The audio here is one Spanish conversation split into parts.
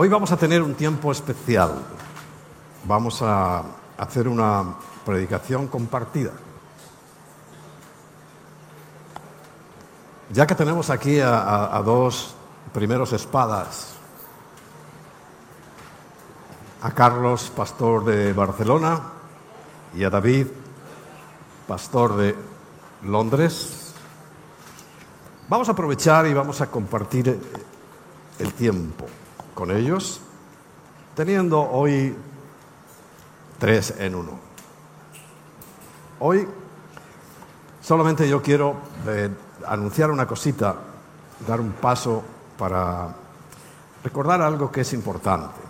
Hoy vamos a tener un tiempo especial. Vamos a hacer una predicación compartida. Ya que tenemos aquí a, dos primeros espadas, a Carlos, pastor de Barcelona, y a David, pastor de Londres, vamos a aprovechar y vamos a compartir el tiempo con ellos, teniendo hoy tres en uno. Hoy solamente yo quiero eh, anunciar una cosita, dar un paso para recordar algo que es importante.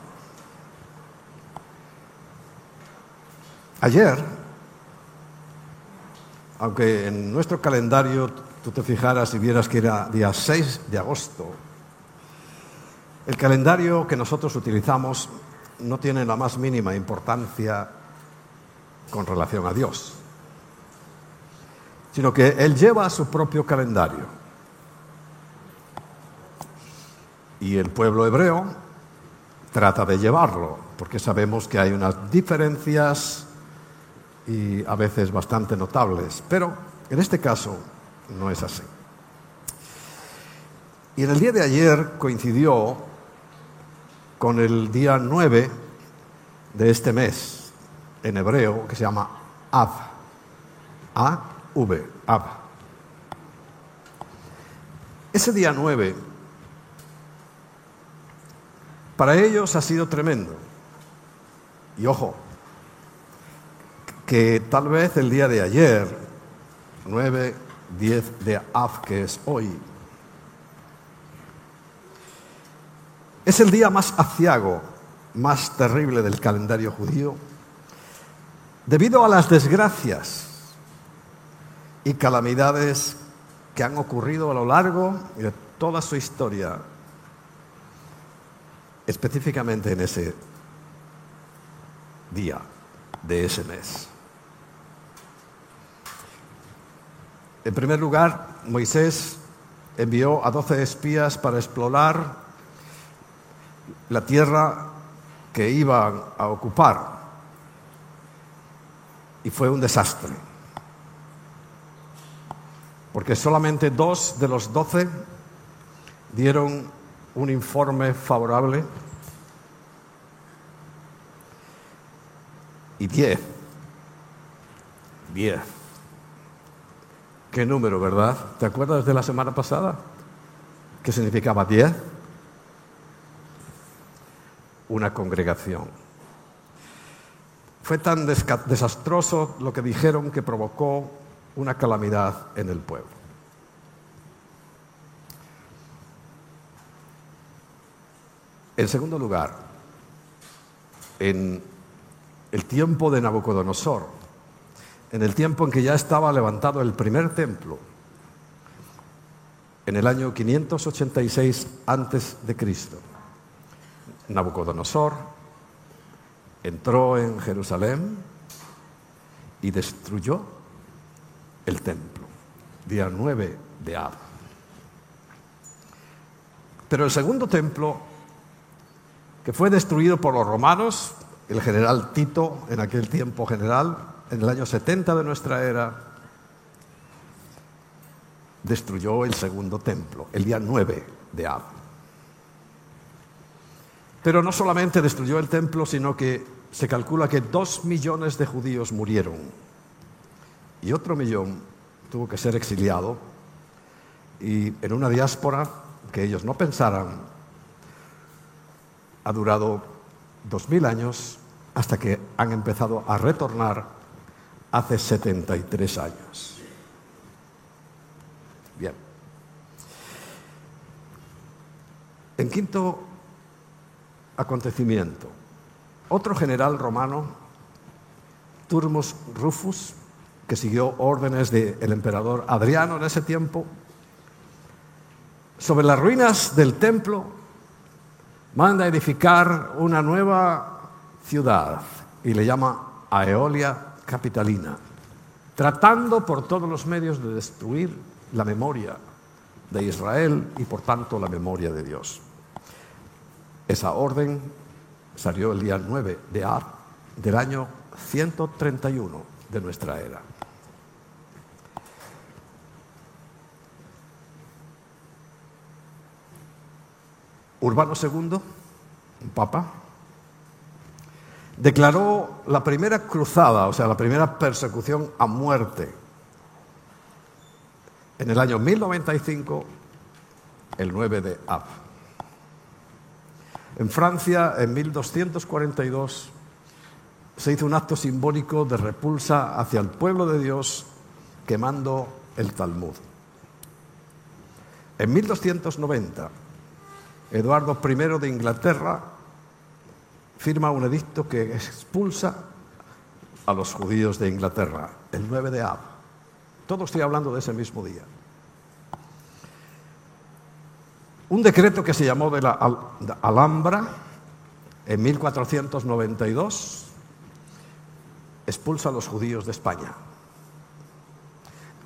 Ayer, aunque en nuestro calendario tú te fijaras y vieras que era día 6 de agosto, el calendario que nosotros utilizamos no tiene la más mínima importancia con relación a Dios, sino que Él lleva su propio calendario. Y el pueblo hebreo trata de llevarlo, porque sabemos que hay unas diferencias y a veces bastante notables, pero en este caso no es así. Y en el día de ayer coincidió con el día 9 de este mes, en hebreo, que se llama Av. A-V, Av. Ese día 9 para ellos ha sido tremendo. Y ojo, que tal vez el día de ayer, 9, 10 de Av, que es hoy, Es el día más aciago, más terrible del calendario judío, debido a las desgracias y calamidades que han ocurrido a lo largo de toda su historia, específicamente en ese día de ese mes. En primer lugar, Moisés envió a doce espías para explorar la tierra que iban a ocupar. Y fue un desastre. Porque solamente dos de los doce dieron un informe favorable y diez. Diez. Qué número, ¿verdad? ¿Te acuerdas de la semana pasada? ¿Qué significaba diez? Una congregación. Fue tan desastroso lo que dijeron que provocó una calamidad en el pueblo. En segundo lugar, en el tiempo de Nabucodonosor, en el tiempo en que ya estaba levantado el primer templo, en el año 586 antes de Cristo. Nabucodonosor entró en Jerusalén y destruyó el templo, día 9 de Ab. Pero el segundo templo, que fue destruido por los romanos, el general Tito, en aquel tiempo general, en el año 70 de nuestra era, destruyó el segundo templo, el día 9 de Ab. Pero no solamente destruyó el templo, sino que se calcula que dos millones de judíos murieron y otro millón tuvo que ser exiliado y en una diáspora que ellos no pensaran ha durado dos mil años hasta que han empezado a retornar hace 73 años. Bien. En quinto acontecimiento. Otro general romano, Turmus Rufus, que siguió órdenes del emperador Adriano en ese tiempo, sobre las ruinas del templo, manda edificar una nueva ciudad y le llama Aeolia Capitalina, tratando por todos los medios de destruir la memoria de Israel y por tanto la memoria de Dios. Esa orden salió el día 9 de Ar del año 131 de nuestra era. Urbano II, un papa, declaró la primera cruzada, o sea, la primera persecución a muerte en el año 1095, el 9 de Ab. En Francia, en 1242, se hizo un acto simbólico de repulsa hacia el pueblo de Dios quemando el Talmud. En 1290, Eduardo I de Inglaterra firma un edicto que expulsa a los judíos de Inglaterra, el 9 de Ab. Todo estoy hablando de ese mismo día. Un decreto que se llamó de la Alhambra en 1492 expulsa a los judíos de España.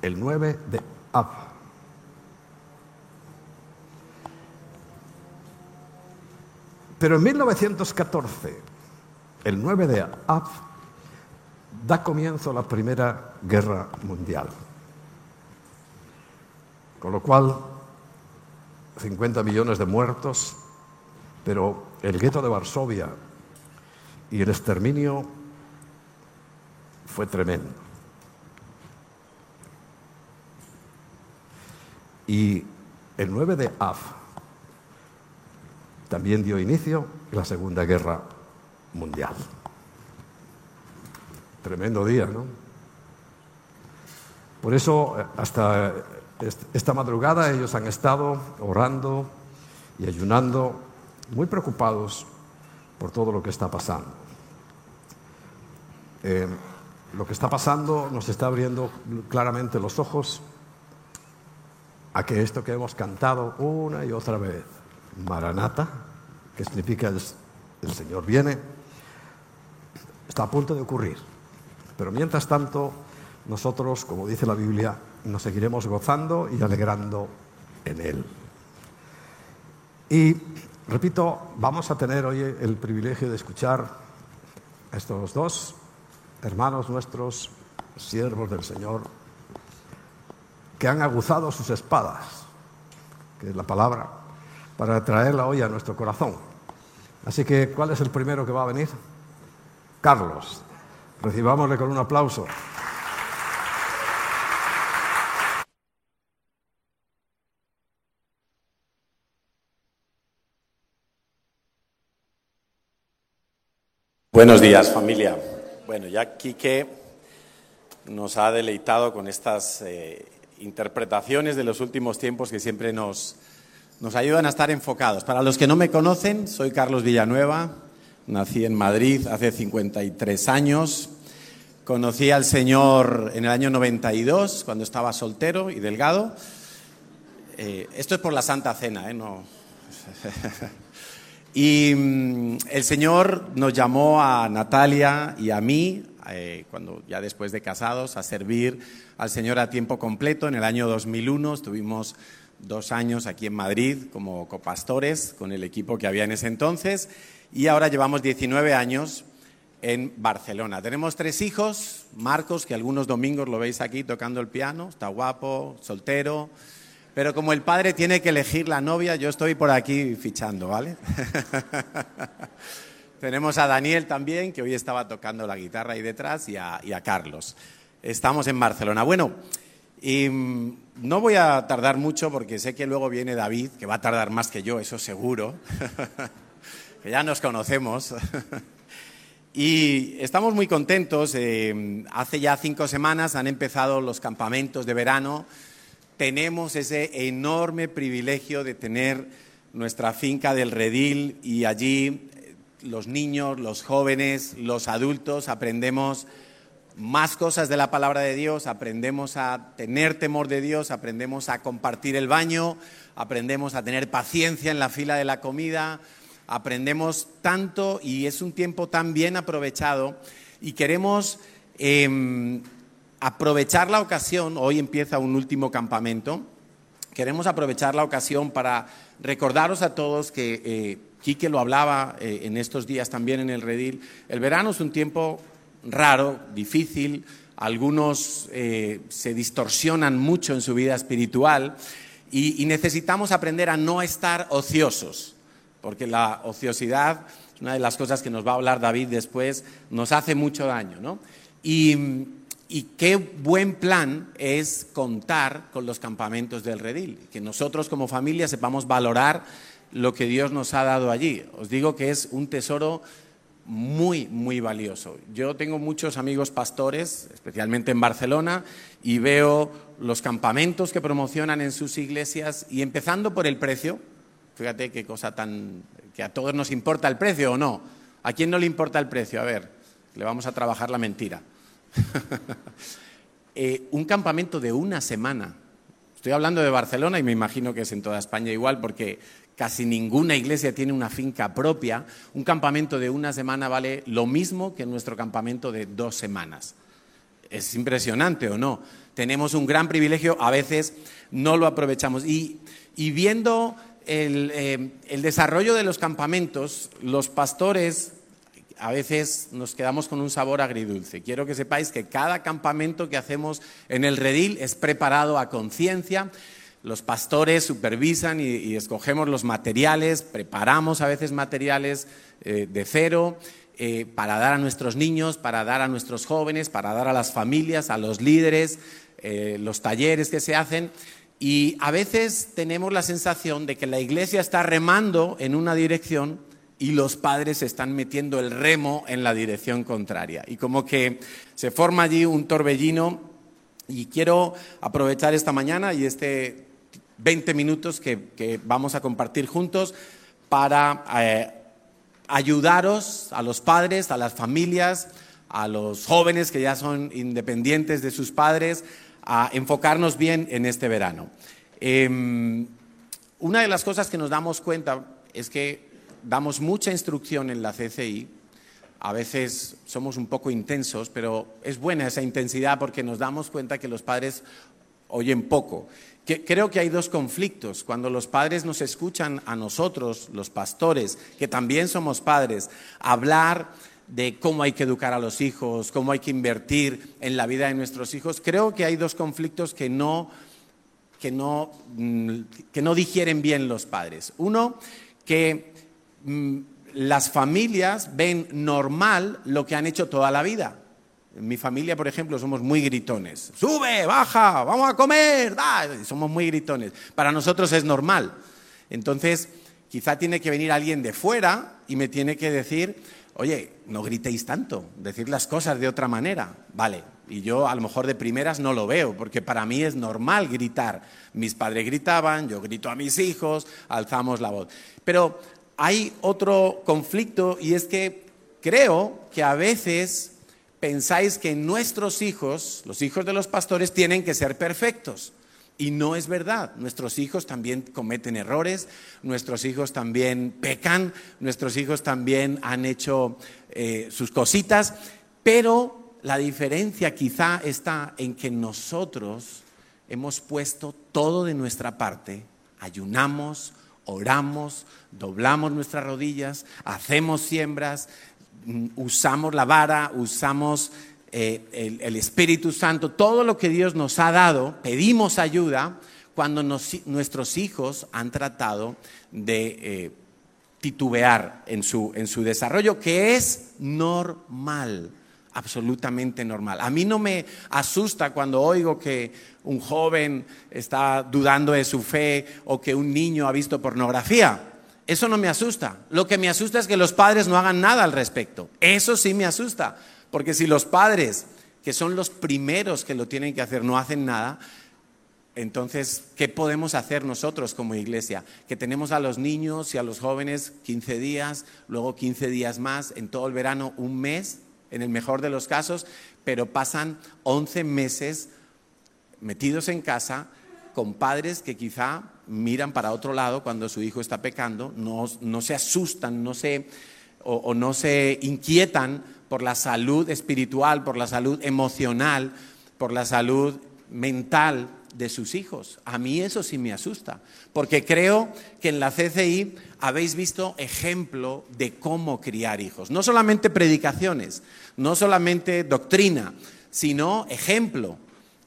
El 9 de Ab. Pero en 1914, el 9 de Ab, da comienzo la Primera Guerra Mundial. Con lo cual, 50 millones de muertos, pero el gueto de Varsovia y el exterminio fue tremendo. Y el 9 de Av también dio inicio la Segunda Guerra Mundial. Tremendo día, ¿no? Por eso, hasta esta madrugada ellos han estado orando y ayunando, muy preocupados por todo lo que está pasando. Eh, lo que está pasando nos está abriendo claramente los ojos a que esto que hemos cantado una y otra vez, Maranata, que significa el, el Señor viene, está a punto de ocurrir. Pero mientras tanto, nosotros, como dice la Biblia, nos seguiremos gozando y alegrando en Él. Y, repito, vamos a tener hoy el privilegio de escuchar a estos dos hermanos nuestros, siervos del Señor, que han aguzado sus espadas, que es la palabra, para traerla hoy a nuestro corazón. Así que, ¿cuál es el primero que va a venir? Carlos. Recibámosle con un aplauso. Buenos días, familia. Bueno, ya Quique nos ha deleitado con estas eh, interpretaciones de los últimos tiempos que siempre nos, nos ayudan a estar enfocados. Para los que no me conocen, soy Carlos Villanueva, nací en Madrid hace 53 años. Conocí al Señor en el año 92, cuando estaba soltero y delgado. Eh, esto es por la Santa Cena, ¿eh? No. Y mm, el Señor nos llamó a Natalia y a mí, eh, cuando ya después de casados, a servir al Señor a tiempo completo. En el año 2001 estuvimos dos años aquí en Madrid como copastores con el equipo que había en ese entonces y ahora llevamos 19 años en Barcelona. Tenemos tres hijos, Marcos, que algunos domingos lo veis aquí tocando el piano, está guapo, soltero. Pero como el padre tiene que elegir la novia, yo estoy por aquí fichando, ¿vale? Tenemos a Daniel también, que hoy estaba tocando la guitarra ahí detrás, y a, Carlos. Estamos en Barcelona. Bueno, y mm, no voy a tardar mucho porque sé que luego viene David, que va a tardar más que yo, eso seguro, que ya nos conocemos. y estamos muy contentos. Eh, hace ya cinco semanas han empezado los campamentos de verano tenemos ese enorme privilegio de tener nuestra finca del Redil y allí eh, los niños, los jóvenes, los adultos aprendemos más cosas de la palabra de Dios, aprendemos a tener temor de Dios, aprendemos a compartir el baño, aprendemos a tener paciencia en la fila de la comida, aprendemos tanto y es un tiempo tan bien aprovechado y queremos em, aprovechar la ocasión, hoy empieza un último campamento, queremos aprovechar la ocasión para recordaros a todos que eh, Quique lo hablaba eh, en estos días también en el redil. El verano es un tiempo raro, difícil, algunos eh, se distorsionan mucho en su vida espiritual y, necesitamos aprender a no estar ociosos, porque la ociosidad es una de las cosas que nos va a hablar David después, nos hace mucho daño. ¿no? Y, y qué buen plan es contar con los campamentos del redil, que nosotros como familia sepamos valorar lo que Dios nos ha dado allí. Os digo que es un tesoro muy, muy valioso. Yo tengo muchos amigos pastores, especialmente en Barcelona, y veo los campamentos que promocionan en sus iglesias y empezando por el precio, fíjate qué cosa tan... que a todos nos importa el precio o no. ¿A quién no le importa el precio? A ver, le vamos a trabajar la mentira. Eh, un campamento de una semana. Estoy hablando de Barcelona y me imagino que es en toda España igual porque casi ninguna iglesia tiene una finca propia. Un campamento de una semana vale lo mismo que nuestro campamento de dos semanas. Es impresionante o no tenemos un gran privilegio, a veces no lo aprovechamos. Y, viendo eh, el, desarrollo de los campamentos, los pastores a veces nos quedamos con un sabor agridulce. Quiero que sepáis que cada campamento que hacemos en el redil es preparado a conciencia. Los pastores supervisan y, escogemos los materiales, preparamos a veces materiales eh, de cero eh, para dar a nuestros niños, para dar a nuestros jóvenes, para dar a las familias, a los líderes, eh, los talleres que se hacen. Y a veces tenemos la sensación de que la iglesia está remando en una dirección y los padres están metiendo el remo en la dirección contraria. Y como que se forma allí un torbellino y quiero aprovechar esta mañana y este 20 minutos que, vamos a compartir juntos para eh, ayudaros a los padres, a las familias, a los jóvenes que ya son independientes de sus padres, a enfocarnos bien en este verano. Em, una de las cosas que nos damos cuenta es que damos mucha instrucción en la CCI, a veces somos un poco intensos, pero es buena esa intensidad porque nos damos cuenta que los padres oyen poco. creo que hay dos conflictos. Cuando los padres nos escuchan a nosotros, los pastores, que también somos padres, hablar de cómo hay que educar a los hijos, cómo hay que invertir en la vida de nuestros hijos, creo que hay dos conflictos que no, que no, mm, que no digieren bien los padres. Uno, que las familias ven normal lo que han hecho toda la vida. En mi familia, por ejemplo, somos muy gritones. Sube, baja, vamos a comer, somos muy gritones. Para nosotros es normal. Entonces, quizá tiene que venir alguien de fuera y me tiene que decir, oye, no gritéis tanto, decir las cosas de otra manera. Vale, y yo a lo mejor de primeras no lo veo, porque para mí es normal gritar. Mis padres gritaban, yo grito a mis hijos, alzamos la voz. Pero hay otro conflicto y es que creo que a veces pensáis que nuestros hijos, los hijos de los pastores, tienen que ser perfectos. Y no es verdad. Nuestros hijos también cometen errores, nuestros hijos también pecan, nuestros hijos también han hecho eh, sus cositas, pero la diferencia quizá está en que nosotros hemos puesto todo de nuestra parte, ayunamos, oramos, doblamos nuestras rodillas, hacemos siembras, mm, usamos la vara, usamos eh, el, Espíritu Santo, todo lo que Dios nos ha dado, pedimos ayuda cuando nuestros hijos han tratado de eh, titubear en su, en su desarrollo, que es normal, absolutamente normal. A mí no me asusta cuando oigo que un joven está dudando de su fe o que un niño ha visto pornografía. Eso no me asusta. Lo que me asusta es que los padres no hagan nada al respecto. Eso sí me asusta. Porque si los padres, que son los primeros que lo tienen que hacer, no hacen nada, entonces, ¿qué podemos hacer nosotros como iglesia? Que tenemos a los niños y a los jóvenes 15 días, luego 15 días más, en todo el verano un mes, en el mejor de los casos, pero pasan 11 meses metidos en casa con padres que quizá miran para otro lado cuando su hijo está pecando, no, se asustan, no se, o no se inquietan por la salud espiritual, por la salud emocional, por la salud mental de sus hijos. A mí eso sí me asusta, porque creo que en la CCI habéis visto ejemplo de cómo criar hijos. No solamente predicaciones, no solamente doctrina, sino ejemplo.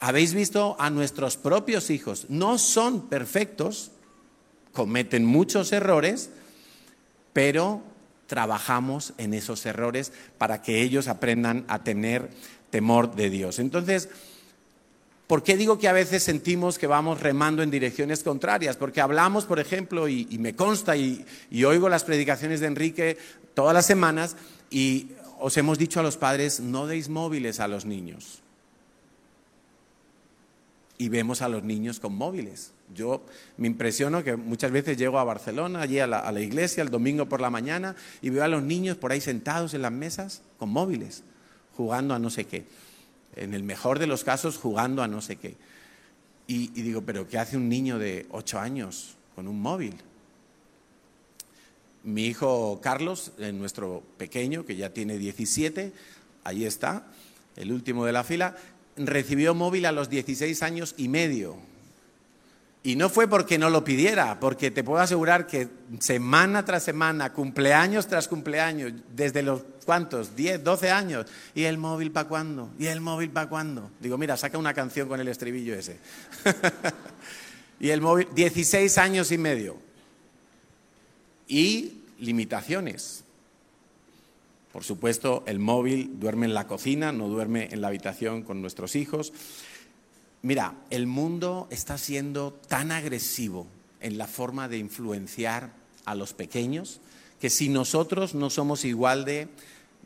Habéis visto a nuestros propios hijos. No son perfectos, cometen muchos errores, pero trabajamos en esos errores para que ellos aprendan a tener temor de Dios. Entonces, ¿por qué digo que a veces sentimos que vamos remando en direcciones contrarias? Porque hablamos, por ejemplo, y, me consta y, oigo las predicaciones de Enrique todas las semanas y os hemos dicho a los padres, no deis móviles a los niños. Y vemos a los niños con móviles. Yo me impresiono que muchas veces llego a Barcelona, allí a la, iglesia, el domingo por la mañana, y veo a los niños por ahí sentados en las mesas con móviles, jugando a no sé qué. En el mejor de los casos, jugando a no sé qué. Y, digo, ¿pero qué hace un niño de 8 años con un móvil? Mi hijo Carlos, eh, nuestro pequeño, que ya tiene 17, ahí está, el último de la fila, recibió móvil a los 16 años y medio y no fue porque no lo pidiera, porque te puedo asegurar que semana tras semana, cumpleaños tras cumpleaños, desde los cuantos, 10, 12 años, ¿y el móvil para cuándo? ¿Y el móvil para cuándo? Digo, mira, saca una canción con el estribillo ese. y el móvil, 16 años y medio. Y limitaciones. Por supuesto, el móvil duerme en la cocina, no duerme en la habitación con nuestros hijos. Mira, el mundo está siendo tan agresivo en la forma de influenciar a los pequeños que si nosotros no somos igual de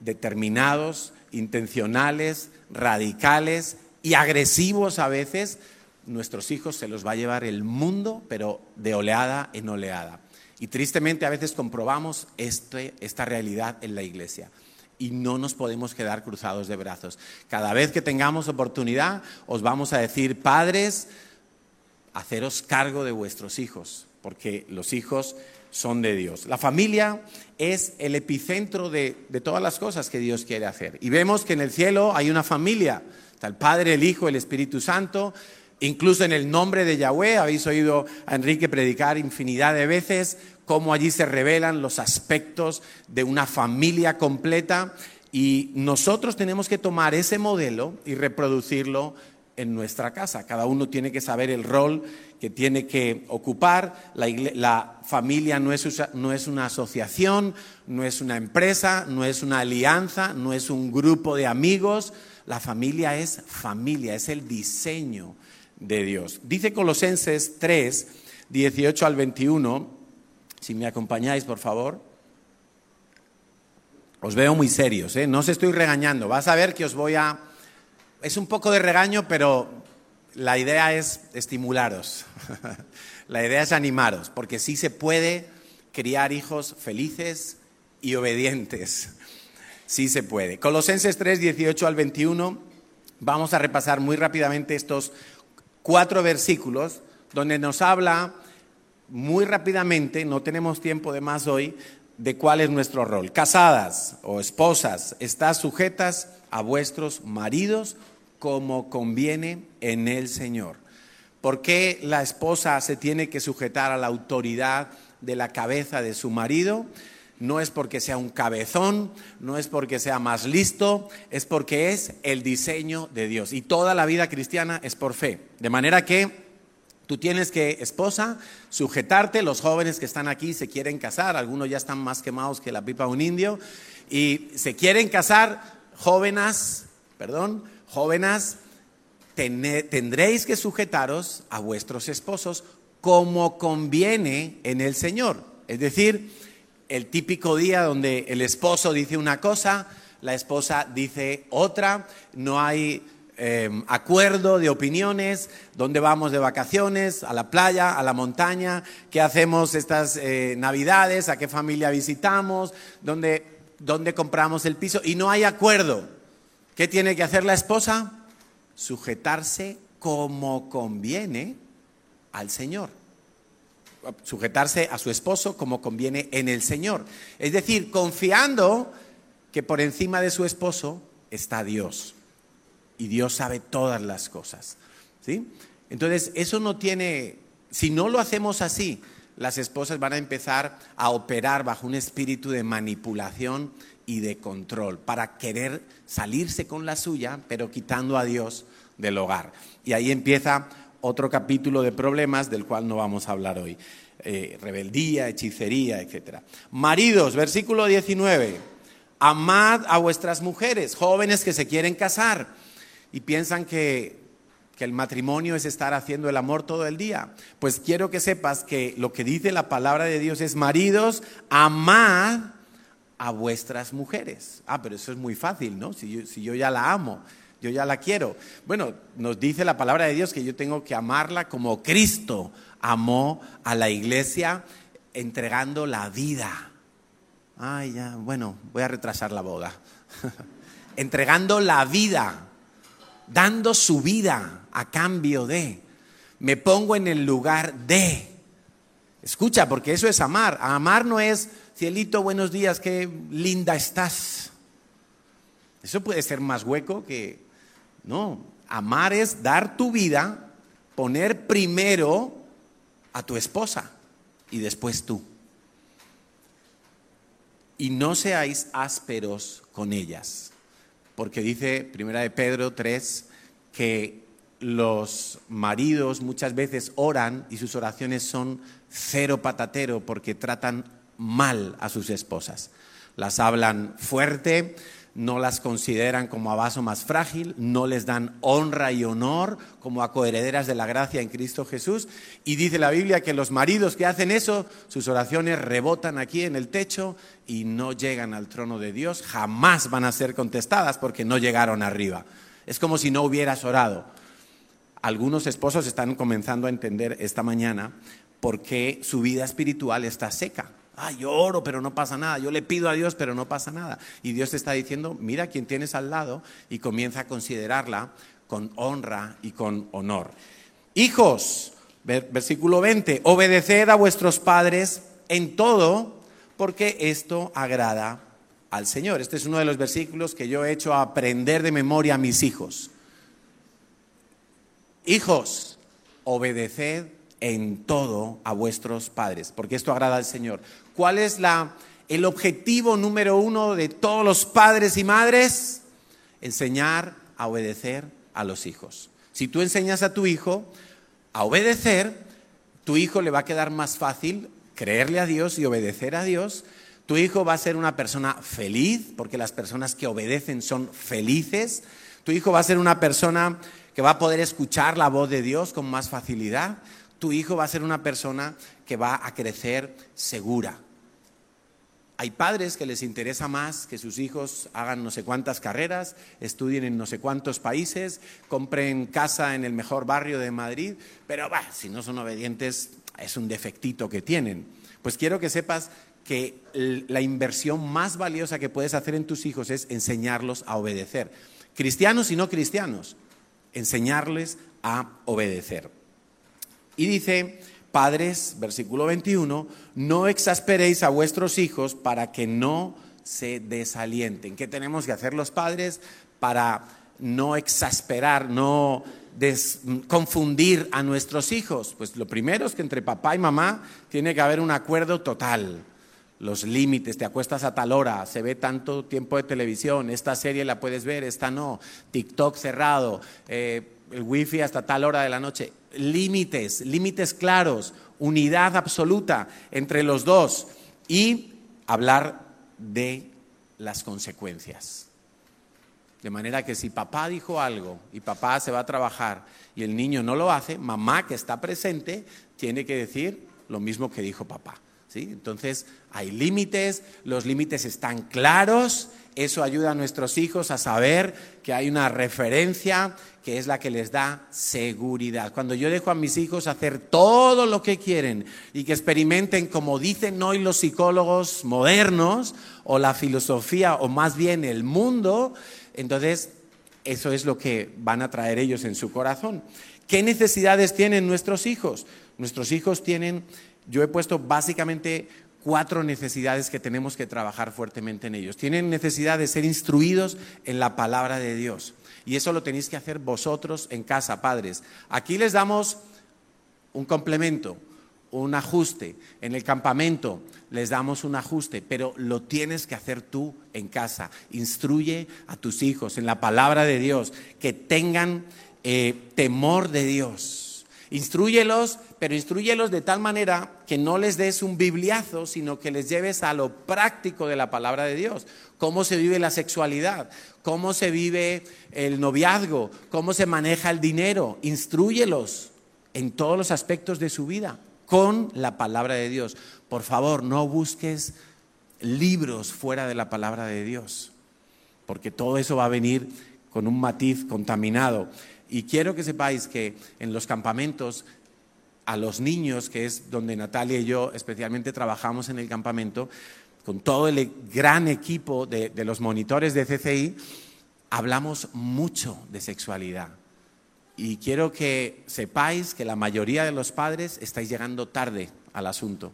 determinados, intencionales, radicales y agresivos a veces, nuestros hijos se los va a llevar el mundo, pero de oleada en oleada. Y tristemente a veces comprobamos este, esta realidad en la iglesia y no nos podemos quedar cruzados de brazos. Cada vez que tengamos oportunidad, os vamos a decir, padres, haceros cargo de vuestros hijos, porque los hijos son de Dios. La familia es el epicentro de, todas las cosas que Dios quiere hacer. Y vemos que en el cielo hay una familia, está el Padre, el Hijo, el Espíritu Santo, Incluso en el nombre de Yahweh habéis oído a Enrique predicar infinidad de veces cómo allí se revelan los aspectos de una familia completa y nosotros tenemos que tomar ese modelo y reproducirlo en nuestra casa. Cada uno tiene que saber el rol que tiene que ocupar. La, familia no es, no es una asociación, no es una empresa, no es una alianza, no es un grupo de amigos. La familia es familia, es el diseño de Dios. Dice Colosenses 3, 18 al 21, si me acompañáis, por favor. Os veo muy serios, ¿eh? no os estoy regañando. Vas a ver que os voy a... Es un poco de regaño, pero la idea es estimularos. la idea es animaros, porque sí se puede criar hijos felices y obedientes. Sí se puede. Colosenses 3, 18 al 21. Vamos a repasar muy rápidamente estos cuatro versículos donde nos habla muy rápidamente, no tenemos tiempo de más hoy, de cuál es nuestro rol. Casadas o esposas, estás sujetas a vuestros maridos como conviene en el Señor. ¿Por qué la esposa se tiene que sujetar a la autoridad de la cabeza de su marido? No es porque sea un cabezón, no es porque sea más listo, es porque es el diseño de Dios. Y toda la vida cristiana es por fe. De manera que Tú tienes que, esposa, sujetarte. Los jóvenes que están aquí se quieren casar. Algunos ya están más quemados que la pipa de un indio. Y se quieren casar. Jóvenes, perdón, jóvenes, tendréis que sujetaros a vuestros esposos como conviene en el Señor. Es decir, el típico día donde el esposo dice una cosa, la esposa dice otra, no hay Em, acuerdo de opiniones, dónde vamos de vacaciones, a la playa, a la montaña, qué hacemos estas eh, navidades, a qué familia visitamos, dónde, dónde compramos el piso, y no hay acuerdo. ¿Qué tiene que hacer la esposa? Sujetarse como conviene al Señor sujetarse a su esposo como conviene en el Señor. Es decir, confiando que por encima de su esposo está Dios y Dios sabe todas las cosas. ¿sí? Entonces, eso no tiene, si no lo hacemos así, las esposas van a empezar a operar bajo un espíritu de manipulación y de control para querer salirse con la suya, pero quitando a Dios del hogar. Y ahí empieza otro capítulo de problemas del cual no vamos a hablar hoy. Eh, rebeldía, hechicería, etc. Maridos, versículo 19. Amad a vuestras mujeres, jóvenes que se quieren casar y piensan que, que el matrimonio es estar haciendo el amor todo el día. Pues quiero que sepas que lo que dice la palabra de Dios es, maridos, amad a vuestras mujeres. Ah, pero eso es muy fácil, ¿no? Si yo, si yo ya la amo yo ya la quiero. Bueno, nos dice la palabra de Dios que yo tengo que amarla como Cristo amó a la iglesia entregando la vida. Ay, ya, bueno, voy a retrasar la boda. entregando la vida, dando su vida a cambio de. Me pongo en el lugar de. Escucha, porque eso es amar. Amar no es, cielito, buenos días, qué linda estás. Eso puede ser más hueco que no, amar es dar tu vida, poner primero a tu esposa y después tú. Y no seáis ásperos con ellas, porque dice Primera de Pedro 3 que los maridos muchas veces oran y sus oraciones son cero patatero porque tratan mal a sus esposas. Las hablan fuerte, no las consideran como a vaso más frágil, no les dan honra y honor como a coherederas de la gracia en Cristo Jesús. Y dice la Biblia que los maridos que hacen eso, sus oraciones rebotan aquí en el techo y no llegan al trono de Dios, jamás van a ser contestadas porque no llegaron arriba. Es como si no hubieras orado. Algunos esposos están comenzando a entender esta mañana por qué su vida espiritual está seca Ah, yo oro, pero no pasa nada. Yo le pido a Dios, pero no pasa nada. Y Dios te está diciendo, mira quién tienes al lado y comienza a considerarla con honra y con honor. Hijos, versículo 20, obedeced a vuestros padres en todo, porque esto agrada al Señor. Este es uno de los versículos que yo he hecho aprender de memoria a mis hijos. Hijos, obedeced en todo a vuestros padres, porque esto agrada al Señor. ¿Cuál es la, el objetivo número uno de todos los padres y madres? Enseñar a obedecer a los hijos. Si tú enseñas a tu hijo a obedecer, tu hijo le va a quedar más fácil creerle a Dios y obedecer a Dios. Tu hijo va a ser una persona feliz, porque las personas que obedecen son felices. Tu hijo va a ser una persona que va a poder escuchar la voz de Dios con más facilidad tu hijo va a ser una persona que va a crecer segura. Hay padres que les interesa más que sus hijos hagan no sé cuántas carreras, estudien en no sé cuántos países, compren casa en el mejor barrio de Madrid, pero si no son obedientes es un defectito que tienen. Pues quiero que sepas que la inversión más valiosa que puedes hacer en tus hijos es enseñarlos a obedecer. Cristianos y no cristianos, enseñarles a obedecer. Y dice, padres, versículo 21, no exasperéis a vuestros hijos para que no se desalienten. ¿Qué tenemos que hacer los padres para no exasperar, no confundir a nuestros hijos? Pues lo primero es que entre papá y mamá tiene que haber un acuerdo total. Los límites, te acuestas a tal hora, se ve tanto tiempo de televisión, esta serie la puedes ver, esta no, TikTok cerrado, eh, el wifi hasta tal hora de la noche límites, límites claros, unidad absoluta entre los dos y hablar de las consecuencias. De manera que si papá dijo algo y papá se va a trabajar y el niño no lo hace, mamá que está presente tiene que decir lo mismo que dijo papá. ¿sí? Entonces hay límites, los límites están claros, eso ayuda a nuestros hijos a saber que hay una referencia que es la que les da seguridad. Cuando yo dejo a mis hijos hacer todo lo que quieren y que experimenten como dicen hoy los psicólogos modernos o la filosofía o más bien el mundo, entonces eso es lo que van a traer ellos en su corazón. ¿Qué necesidades tienen nuestros hijos? Nuestros hijos tienen, yo he puesto básicamente cuatro necesidades que tenemos que trabajar fuertemente en ellos. Tienen necesidad de ser instruidos en la palabra de Dios. Y eso lo tenéis que hacer vosotros en casa, padres. Aquí les damos un complemento, un ajuste. En el campamento les damos un ajuste, pero lo tienes que hacer tú en casa. Instruye a tus hijos en la palabra de Dios, que tengan eh, temor de Dios Instruyelos, pero instruyelos de tal manera que no les des un bibliazo, sino que les lleves a lo práctico de la palabra de Dios. Cómo se vive la sexualidad, cómo se vive el noviazgo, cómo se maneja el dinero. Instruyelos en todos los aspectos de su vida con la palabra de Dios. Por favor, no busques libros fuera de la palabra de Dios, porque todo eso va a venir con un matiz contaminado. Y quiero que sepáis que en los campamentos a los niños, que es donde Natalia y yo especialmente trabajamos en el campamento, con todo el gran equipo de, los monitores de CCI, hablamos mucho de sexualidad. Y quiero que sepáis que la mayoría de los padres estáis llegando tarde al asunto.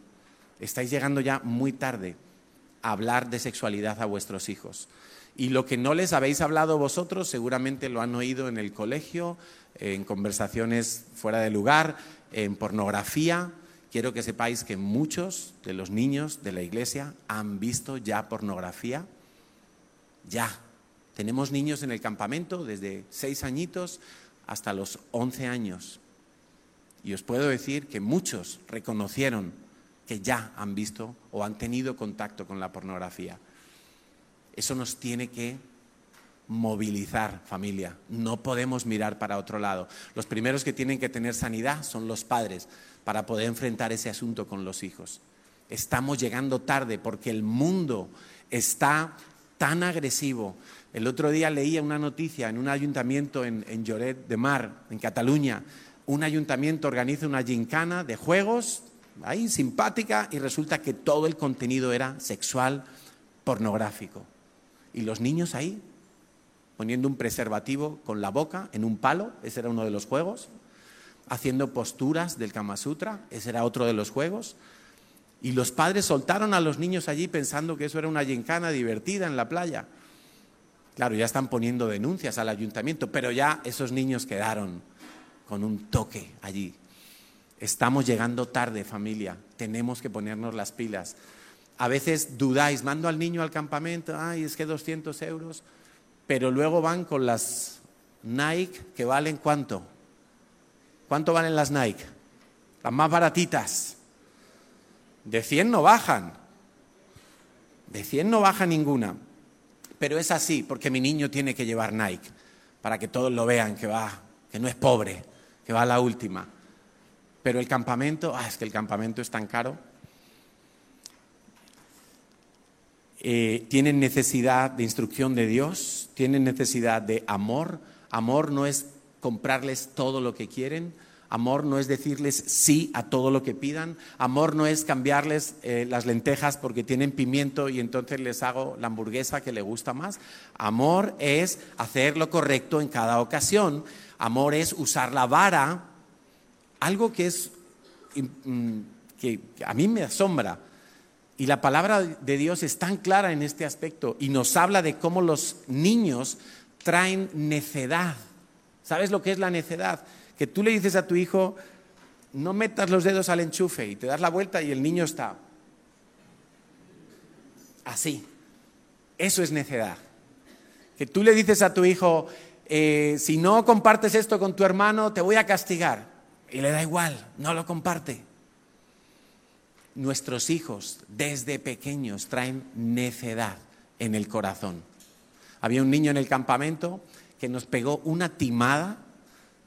Estáis llegando ya muy tarde a hablar de sexualidad a vuestros hijos. Y lo que no les habéis hablado vosotros, seguramente lo han oído en el colegio, en conversaciones fuera de lugar, en pornografía. Quiero que sepáis que muchos de los niños de la iglesia han visto ya pornografía. Ya. Tenemos niños en el campamento desde seis añitos hasta los once años. Y os puedo decir que muchos reconocieron que ya han visto o han tenido contacto con la pornografía. Eso nos tiene que movilizar familia. No podemos mirar para otro lado. Los primeros que tienen que tener sanidad son los padres para poder enfrentar ese asunto con los hijos. Estamos llegando tarde porque el mundo está tan agresivo. El otro día leía una noticia en un ayuntamiento en, Lloret de Mar, en Cataluña. Un ayuntamiento organiza una gincana de juegos, ahí simpática, y resulta que todo el contenido era sexual, pornográfico. Y los niños ahí, poniendo un preservativo con la boca en un palo, ese era uno de los juegos, haciendo posturas del Kama Sutra, ese era otro de los juegos. Y los padres soltaron a los niños allí pensando que eso era una gincana divertida en la playa. Claro, ya están poniendo denuncias al ayuntamiento, pero ya esos niños quedaron con un toque allí. Estamos llegando tarde, familia. Tenemos que ponernos las pilas a veces dudáis, mando al niño al campamento, ay, es que 200 euros, pero luego van con las Nike que valen cuánto. ¿Cuánto valen las Nike? Las más baratitas. De 100 no bajan. De 100 no baja ninguna. Pero es así, porque mi niño tiene que llevar Nike, para que todos lo vean, que va, que no es pobre, que va a la última. Pero el campamento, ah, es que el campamento es tan caro. Eh, tienen necesidad de instrucción de Dios, tienen necesidad de amor. Amor no es comprarles todo lo que quieren, Amor no es decirles sí a todo lo que pidan. Amor no es cambiarles eh, las lentejas porque tienen pimiento y entonces les hago la hamburguesa que le gusta más. Amor es hacer lo correcto en cada ocasión. Amor es usar la vara. Algo que es mm, que a mí me asombra. Y la palabra de Dios es tan clara en este aspecto y nos habla de cómo los niños traen necedad. ¿Sabes lo que es la necedad? Que tú le dices a tu hijo, no metas los dedos al enchufe y te das la vuelta y el niño está así. Eso es necedad. Que tú le dices a tu hijo, eh, si no compartes esto con tu hermano, te voy a castigar. Y le da igual, no lo comparte nuestros hijos desde pequeños traen necedad en el corazón. Había un niño en el campamento que nos pegó una timada,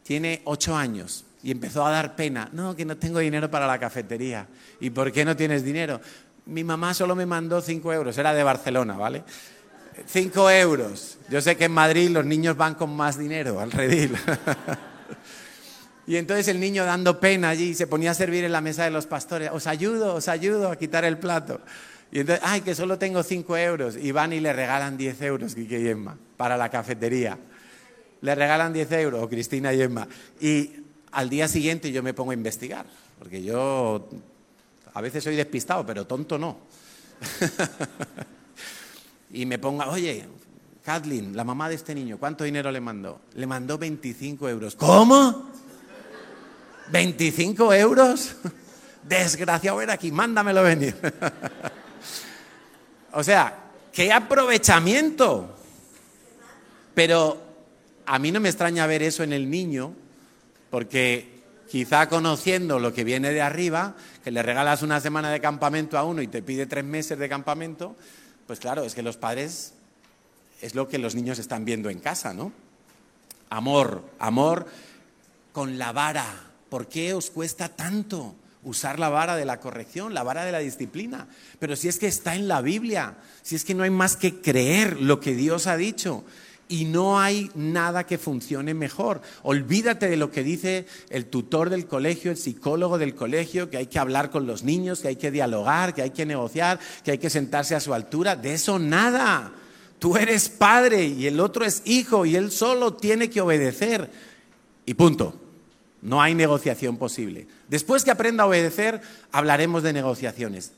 tiene ocho años, y empezó a dar pena. No, que no tengo dinero para la cafetería. ¿Y por qué no tienes dinero? Mi mamá solo me mandó cinco euros, era de Barcelona, ¿vale? Cinco euros. Yo sé que en Madrid los niños van con más dinero al redil. Y entonces el niño dando pena allí se ponía a servir en la mesa de los pastores. Os ayudo, os ayudo a quitar el plato. Y entonces, ay, que solo tengo cinco euros. Y van y le regalan diez euros, Quique y Emma, para la cafetería. Le regalan diez euros, Cristina y Emma. Y al día siguiente yo me pongo a investigar, porque yo A veces soy despistado, pero tonto no. y me ponga, oye, Kathleen, la mamá de este niño, ¿cuánto dinero le mandó? Le mandó 25 euros. ¿Cómo? ¿25 euros? Desgraciado, ven aquí, mándamelo venir. o sea, qué aprovechamiento. Pero a mí no me extraña ver eso en el niño, porque quizá conociendo lo que viene de arriba, que le regalas una semana de campamento a uno y te pide tres meses de campamento, pues claro, es que los padres es lo que los niños están viendo en casa, ¿no? Amor, amor con la vara. ¿Por qué os cuesta tanto usar la vara de la corrección, la vara de la disciplina? Pero si es que está en la Biblia, si es que no hay más que creer lo que Dios ha dicho y no hay nada que funcione mejor. Olvídate de lo que dice el tutor del colegio, el psicólogo del colegio, que hay que hablar con los niños, que hay que dialogar, que hay que negociar, que hay que sentarse a su altura. De eso nada. Tú eres padre y el otro es hijo y él solo tiene que obedecer. Y punto. No hay negociación posible. Después que aprenda a obedecer, hablaremos de negociaciones.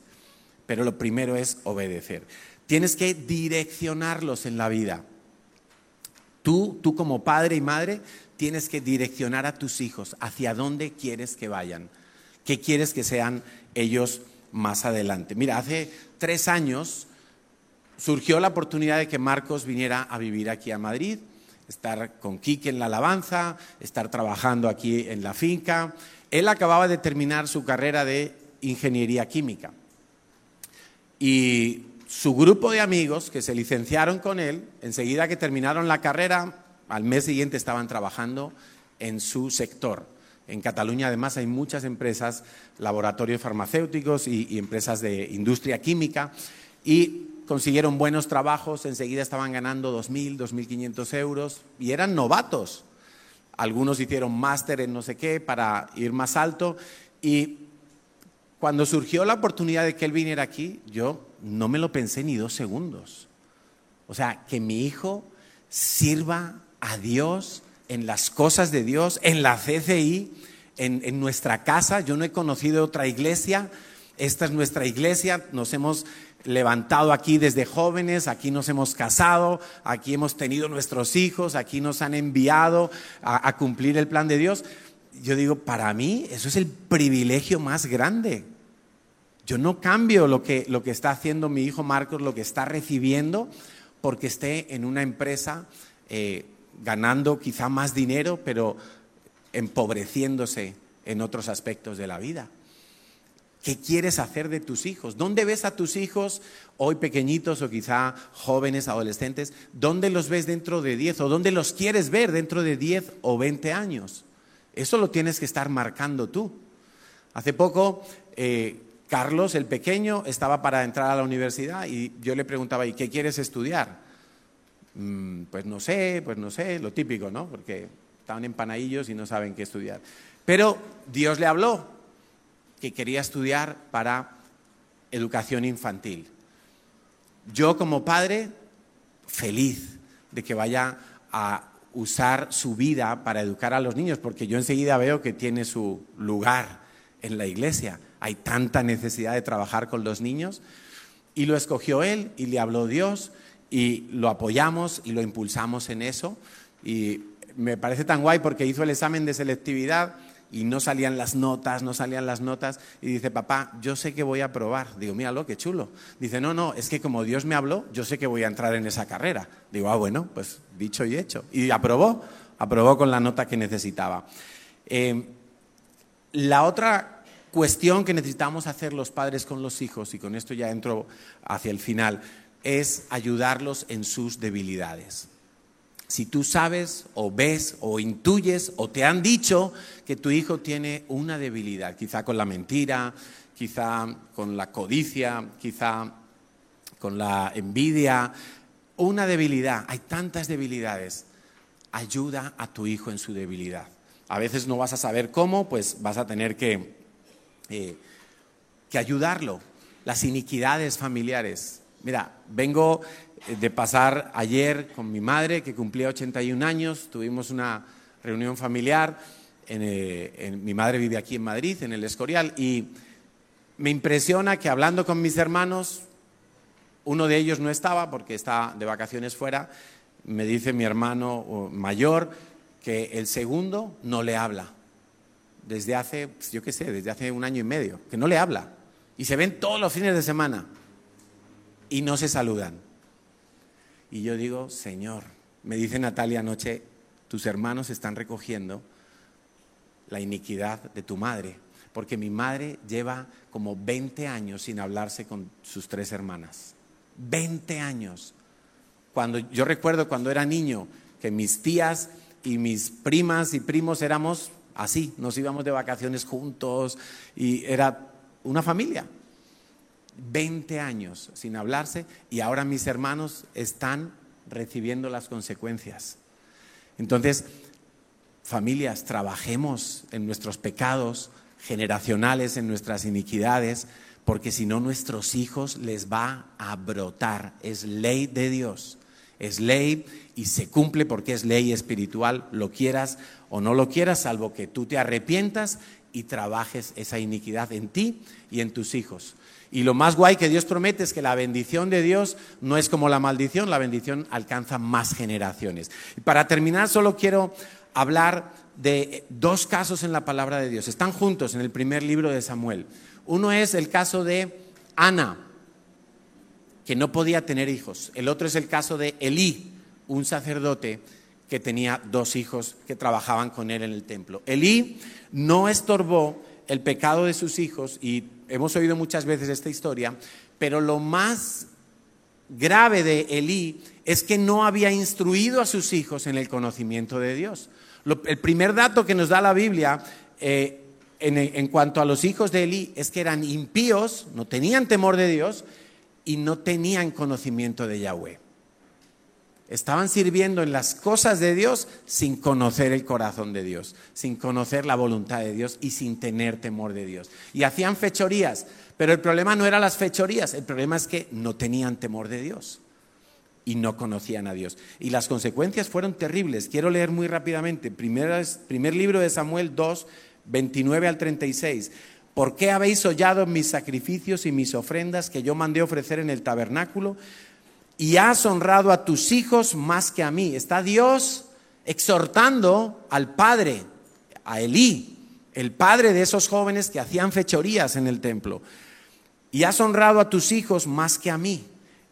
Pero lo primero es obedecer. Tienes que direccionarlos en la vida. Tú, tú como padre y madre, tienes que direccionar a tus hijos hacia dónde quieres que vayan, qué quieres que sean ellos más adelante. Mira, hace tres años surgió la oportunidad de que Marcos viniera a vivir aquí a Madrid, estar con Quique en la alabanza, estar trabajando aquí en la finca. Él acababa de terminar su carrera de ingeniería química. Y su grupo de amigos que se licenciaron con él, enseguida que terminaron la carrera, al mes siguiente estaban trabajando en su sector. En Cataluña además hay muchas empresas, laboratorios farmacéuticos y, empresas de industria química. Y consiguieron buenos trabajos, enseguida estaban ganando 2.000, 2.500 euros y eran novatos. Algunos hicieron máster en no sé qué para ir más alto y cuando surgió la oportunidad de que él viniera aquí, yo no me lo pensé ni dos segundos. O sea, que mi hijo sirva a Dios en las cosas de Dios, en la CCI, en, nuestra casa. Yo no he conocido otra iglesia. Esta es nuestra iglesia. Nos hemos levantado aquí desde jóvenes, aquí nos hemos casado, aquí hemos tenido nuestros hijos, aquí nos han enviado a, cumplir el plan de Dios. Yo digo, para mí eso es el privilegio más grande. Yo no cambio lo que, lo que está haciendo mi hijo Marcos, lo que está recibiendo, porque esté en una empresa eh, ganando quizá más dinero, pero empobreciéndose en otros aspectos de la vida. ¿Qué quieres hacer de tus hijos? ¿Dónde ves a tus hijos hoy pequeñitos o quizá jóvenes, adolescentes? ¿Dónde los ves dentro de 10 o dónde los quieres ver dentro de 10 o 20 años? Eso lo tienes que estar marcando tú. Hace poco, eh, Carlos, el pequeño, estaba para entrar a la universidad y yo le preguntaba, ¿y qué quieres estudiar? Mm, pues no sé, pues no sé, lo típico, ¿no? Porque estaban empanadillos y no saben qué estudiar. Pero Dios le habló que quería estudiar para educación infantil. Yo como padre, feliz de que vaya a usar su vida para educar a los niños, porque yo enseguida veo que tiene su lugar en la iglesia. Hay tanta necesidad de trabajar con los niños. Y lo escogió él y le habló Dios y lo apoyamos y lo impulsamos en eso. Y me parece tan guay porque hizo el examen de selectividad y no salían las notas, no salían las notas. Y dice, papá, yo sé que voy a probar. Digo, míralo, qué chulo. Dice, no, no, es que como Dios me habló, yo sé que voy a entrar en esa carrera. Digo, ah, bueno, pues dicho y hecho. Y aprobó, aprobó con la nota que necesitaba. Eh, la otra cuestión que necesitamos hacer los padres con los hijos, y con esto ya entro hacia el final, es ayudarlos en sus debilidades si tú sabes o ves o intuyes o te han dicho que tu hijo tiene una debilidad, quizá con la mentira, quizá con la codicia, quizá con la envidia, una debilidad, hay tantas debilidades, ayuda a tu hijo en su debilidad. A veces no vas a saber cómo, pues vas a tener que, eh, que ayudarlo. Las iniquidades familiares. Mira, vengo eh, de pasar ayer con mi madre, que cumplía 81 años, tuvimos una reunión familiar, eh, mi madre vive aquí en Madrid, en el Escorial, y me impresiona que hablando con mis hermanos, uno de ellos no estaba porque está de vacaciones fuera, me dice mi hermano mayor que el segundo no le habla. Desde hace, pues, yo qué sé, desde hace un año y medio, que no le habla. Y se ven todos los fines de semana y no se saludan. Y yo digo, Señor, me dice Natalia anoche, tus hermanos están recogiendo la iniquidad de tu madre, porque mi madre lleva como 20 años sin hablarse con sus tres hermanas. 20 años. Cuando yo recuerdo cuando era niño que mis tías y mis primas y primos éramos así, nos íbamos de vacaciones juntos y era una familia. 20 años sin hablarse y ahora mis hermanos están recibiendo las consecuencias. Entonces, familias, trabajemos en nuestros pecados generacionales, en nuestras iniquidades, porque si no nuestros hijos les va a brotar. Es ley de Dios, es ley y se cumple porque es ley espiritual, lo quieras o no lo quieras, salvo que tú te arrepientas y trabajes esa iniquidad en ti y en tus hijos. Y lo más guay que Dios promete es que la bendición de Dios no es como la maldición, la bendición alcanza más generaciones. Y para terminar, solo quiero hablar de dos casos en la palabra de Dios. Están juntos en el primer libro de Samuel. Uno es el caso de Ana, que no podía tener hijos. El otro es el caso de Elí, un sacerdote que tenía dos hijos que trabajaban con él en el templo. Elí no estorbó el pecado de sus hijos y hemos oído muchas veces esta historia, pero lo más grave de Elí es que no había instruido a sus hijos en el conocimiento de Dios. el primer dato que nos da la Biblia eh, en, en cuanto a los hijos de Elí es que eran impíos, no tenían temor de Dios y no tenían conocimiento de Yahweh. Estaban sirviendo en las cosas de Dios sin conocer el corazón de Dios, sin conocer la voluntad de Dios y sin tener temor de Dios. Y hacían fechorías, pero el problema no eran las fechorías, el problema es que no tenían temor de Dios y no conocían a Dios. Y las consecuencias fueron terribles. Quiero leer muy rápidamente. Primer, primer libro de Samuel 2, 29 al 36. ¿Por qué habéis hollado mis sacrificios y mis ofrendas que yo mandé ofrecer en el tabernáculo? y has honrado a tus hijos más que a mí. Está Dios exhortando al padre, a Elí, el padre de esos jóvenes que hacían fechorías en el templo. Y has honrado a tus hijos más que a mí,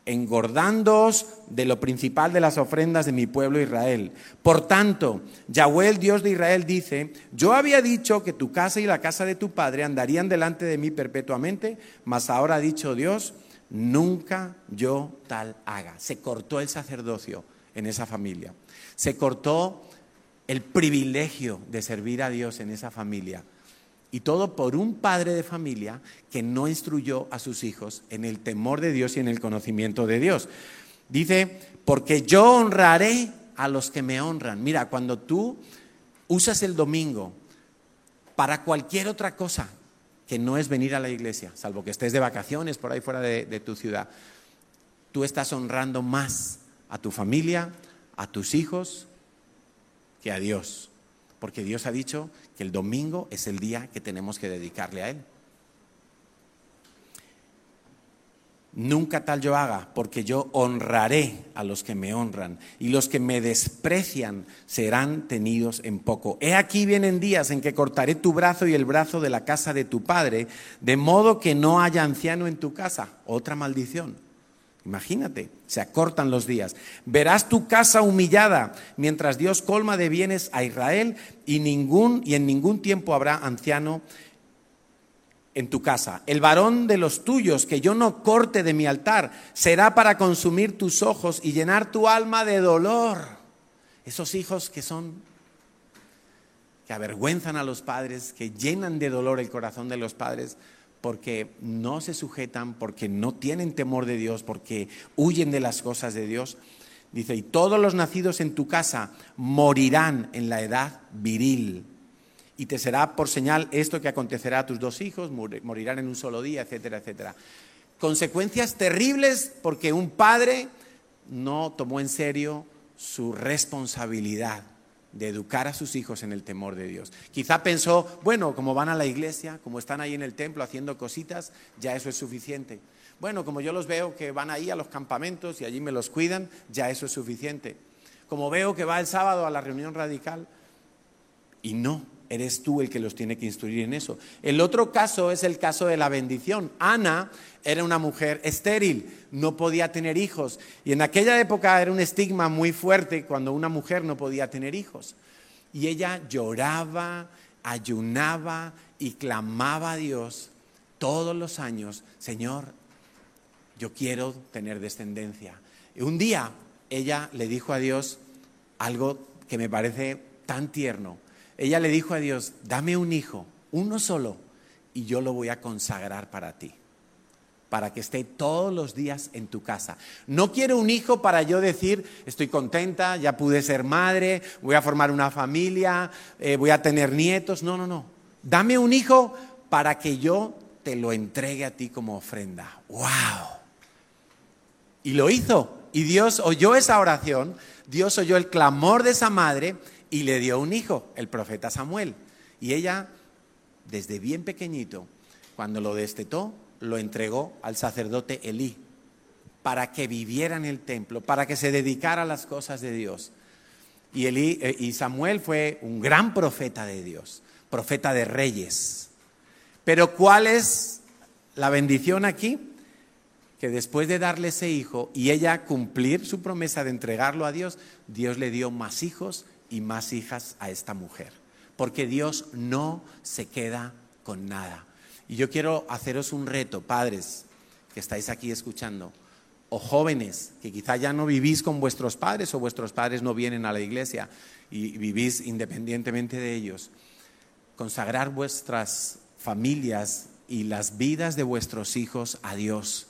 engordándoos de lo principal de las ofrendas de mi pueblo Israel. Por tanto, Yahweh, el Dios de Israel, dice, yo había dicho que tu casa y la casa de tu padre andarían delante de mí perpetuamente, mas ahora ha dicho Dios, nunca yo tal haga. Se cortó el sacerdocio en esa familia. Se cortó el privilegio de servir a Dios en esa familia. Y todo por un padre de familia que no instruyó a sus hijos en el temor de Dios y en el conocimiento de Dios. Dice, porque yo honraré a los que me honran. Mira, cuando tú usas el domingo para cualquier otra cosa que no es venir a la iglesia, salvo que estés de vacaciones por ahí fuera de, tu ciudad. Tú estás honrando más a tu familia, a tus hijos, que a Dios. Porque Dios ha dicho que el domingo es el día que tenemos que dedicarle a Él. Nunca tal yo haga, porque yo honraré a los que me honran, y los que me desprecian serán tenidos en poco. He aquí vienen días en que cortaré tu brazo y el brazo de la casa de tu padre, de modo que no haya anciano en tu casa. Otra maldición. Imagínate, se acortan los días. Verás tu casa humillada, mientras Dios colma de bienes a Israel, y, ningún, y en ningún tiempo habrá anciano en tu casa. El varón de los tuyos que yo no corte de mi altar será para consumir tus ojos y llenar tu alma de dolor. Esos hijos que son, que avergüenzan a los padres, que llenan de dolor el corazón de los padres porque no se sujetan, porque no tienen temor de Dios, porque huyen de las cosas de Dios. Dice, y todos los nacidos en tu casa morirán en la edad viril y te será por señal esto que acontecerá a tus dos hijos, morirán en un solo día, etcétera, etcétera. Consecuencias terribles porque un padre no tomó en serio su responsabilidad de educar a sus hijos en el temor de Dios. Quizá pensó, bueno, como van a la iglesia, como están ahí en el templo haciendo cositas, ya eso es suficiente. Bueno, como yo los veo que van ahí a los campamentos y allí me los cuidan, ya eso es suficiente. Como veo que va el sábado a la reunión radical, y no, eres tú el que los tiene que instruir en eso. El otro caso es el caso de la bendición. Ana era una mujer estéril, no podía tener hijos. Y en aquella época era un estigma muy fuerte cuando una mujer no podía tener hijos. Y ella lloraba, ayunaba y clamaba a Dios todos los años, Señor, yo quiero tener descendencia. Y un día ella le dijo a Dios algo que me parece tan tierno. Ella le dijo a Dios, dame un hijo, uno solo, y yo lo voy a consagrar para ti para que esté todos los días en tu casa. No quiero un hijo para yo decir, estoy contenta, ya pude ser madre, voy a formar una familia, eh, voy a tener nietos. No, no, no. Dame un hijo para que yo te lo entregue a ti como ofrenda. ¡Wow! Y lo hizo. Y Dios oyó esa oración, Dios oyó el clamor de esa madre y le dio un hijo, el profeta Samuel. Y ella, desde bien pequeñito, cuando lo destetó, lo entregó al sacerdote Elí para que viviera en el templo, para que se dedicara a las cosas de Dios. Y, Elí, eh, y Samuel fue un gran profeta de Dios, profeta de reyes. Pero ¿cuál es la bendición aquí? Que después de darle ese hijo y ella cumplir su promesa de entregarlo a Dios, Dios le dio más hijos y más hijas a esta mujer. Porque Dios no se queda con nada. Y yo quiero haceros un reto, padres que estáis aquí escuchando, o jóvenes que quizá ya no vivís con vuestros padres o vuestros padres no vienen a la iglesia y vivís independientemente de ellos. Consagrar vuestras familias y las vidas de vuestros hijos a Dios,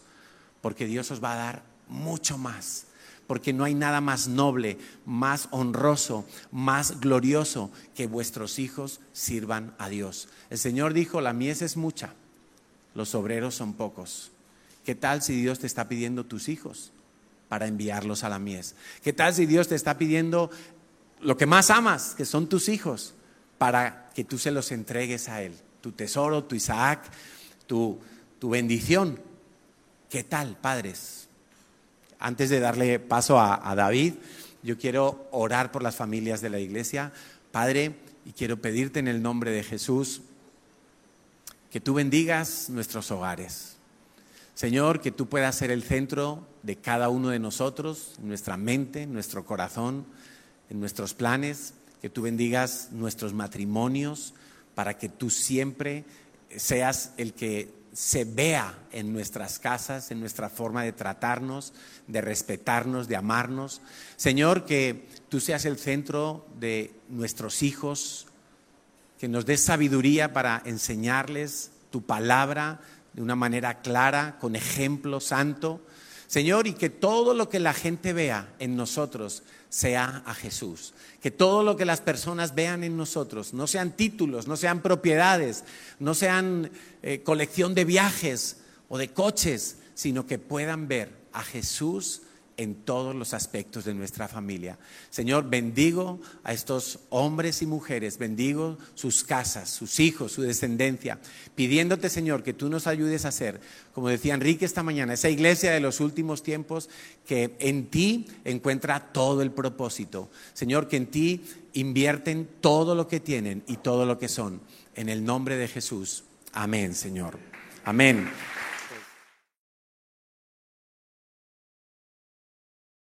porque Dios os va a dar mucho más porque no hay nada más noble, más honroso, más glorioso que vuestros hijos sirvan a Dios. El Señor dijo, la mies es mucha, los obreros son pocos. ¿Qué tal si Dios te está pidiendo tus hijos para enviarlos a la mies? ¿Qué tal si Dios te está pidiendo lo que más amas, que son tus hijos, para que tú se los entregues a Él? Tu tesoro, tu Isaac, tu, tu bendición. ¿Qué tal, padres? Antes de darle paso a, David, yo quiero orar por las familias de la iglesia. Padre, y quiero pedirte en el nombre de Jesús que tú bendigas nuestros hogares. Señor, que tú puedas ser el centro de cada uno de nosotros, en nuestra mente, en nuestro corazón, en nuestros planes, que tú bendigas nuestros matrimonios para que tú siempre seas el que se vea en nuestras casas, en nuestra forma de tratarnos, de respetarnos, de amarnos. Señor, que tú seas el centro de nuestros hijos, que nos des sabiduría para enseñarles tu palabra de una manera clara, con ejemplo santo. Señor, y que todo lo que la gente vea en nosotros sea a Jesús. Que todo lo que las personas vean en nosotros no sean títulos, no sean propiedades, no sean eh, colección de viajes o de coches, sino que puedan ver a Jesús en todos los aspectos de nuestra familia. Señor, bendigo a estos hombres y mujeres, bendigo sus casas, sus hijos, su descendencia, pidiéndote, Señor, que tú nos ayudes a ser, como decía Enrique esta mañana, esa iglesia de los últimos tiempos que en ti encuentra todo el propósito. Señor, que en ti invierten todo lo que tienen y todo lo que son. En el nombre de Jesús. Amén, Señor. Amén.